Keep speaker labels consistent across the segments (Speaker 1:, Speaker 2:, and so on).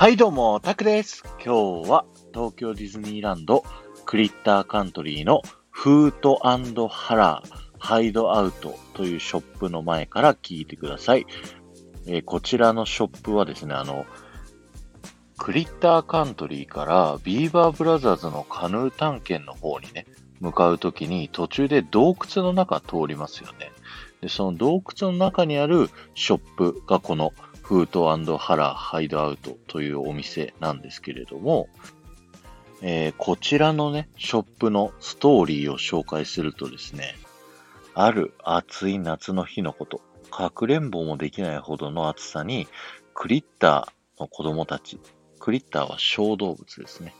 Speaker 1: はいどうも、タクです。今日は東京ディズニーランドクリッターカントリーのフートハラーハイドアウトというショップの前から聞いてください。えーこちらのショップはですね、あの、クリッターカントリーからビーバーブラザーズのカヌー探検の方にね、向かうときに途中で洞窟の中通りますよね。で、その洞窟の中にあるショップがこのフートハラハイドアウトというお店なんですけれども、えーこちらのね、ショップのストーリーを紹介するとですね、ある暑い夏の日のこと、かくれんぼもできないほどの暑さに、クリッターの子供たち、クリッターは小動物ですね、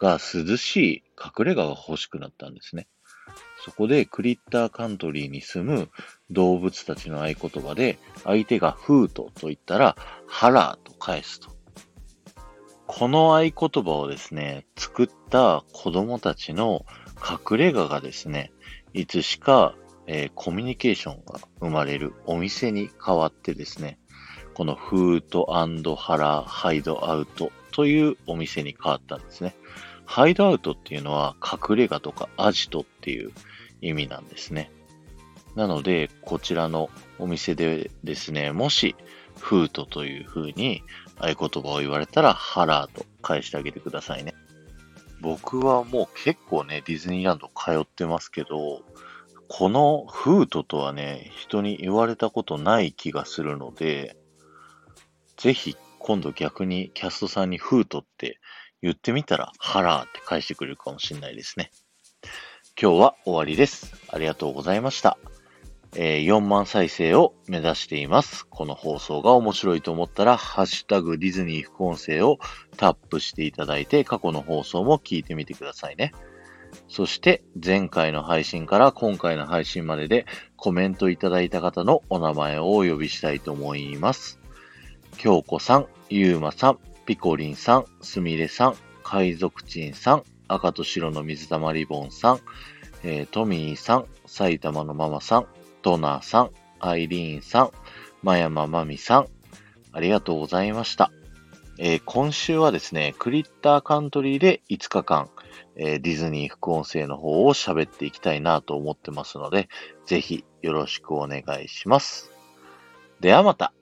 Speaker 1: が涼しい隠れ家が欲しくなったんですね。そこでクリッターカントリーに住む動物たちの合言葉で、相手がフートと言ったら、ハラーと返すと。この合言葉をですね、作った子供たちの隠れ家がですね、いつしか、えーコミュニケーションが生まれるお店に変わってですね、このフートハラーハイドアウトというお店に変わったんですね。ハイドアウトっていうのは隠れ家とかアジトっていう意味なんですね。なので、こちらのお店でですね、もし、フートという風に合言葉を言われたら、ハラーと返してあげてくださいね。僕はもう結構ね、ディズニーランド通ってますけど、このフートとはね、人に言われたことない気がするので、ぜひ今度逆にキャストさんにフートって言ってみたら、ハラーって返してくれるかもしれないですね。今日は終わりです。ありがとうございました。えー4万再生を目指しています。この放送が面白いと思ったら、ハッシュタグディズニー副音声をタップしていただいて、過去の放送も聞いてみてくださいね。そして、前回の配信から今回の配信まででコメントいただいた方のお名前をお呼びしたいと思います。京子さん、ゆうまさん、ピコリンさん、すみれさん、海賊ちんさん、赤と白の水玉リボンさん、えートミーさん、埼玉のママさん、ドナーさん、アイリーンさん、真山まみさん、ありがとうございました。えー今週はですね、クリッターカントリーで5日間、えーディズニー副音声の方を喋っていきたいなと思ってますので、ぜひよろしくお願いします。ではまた。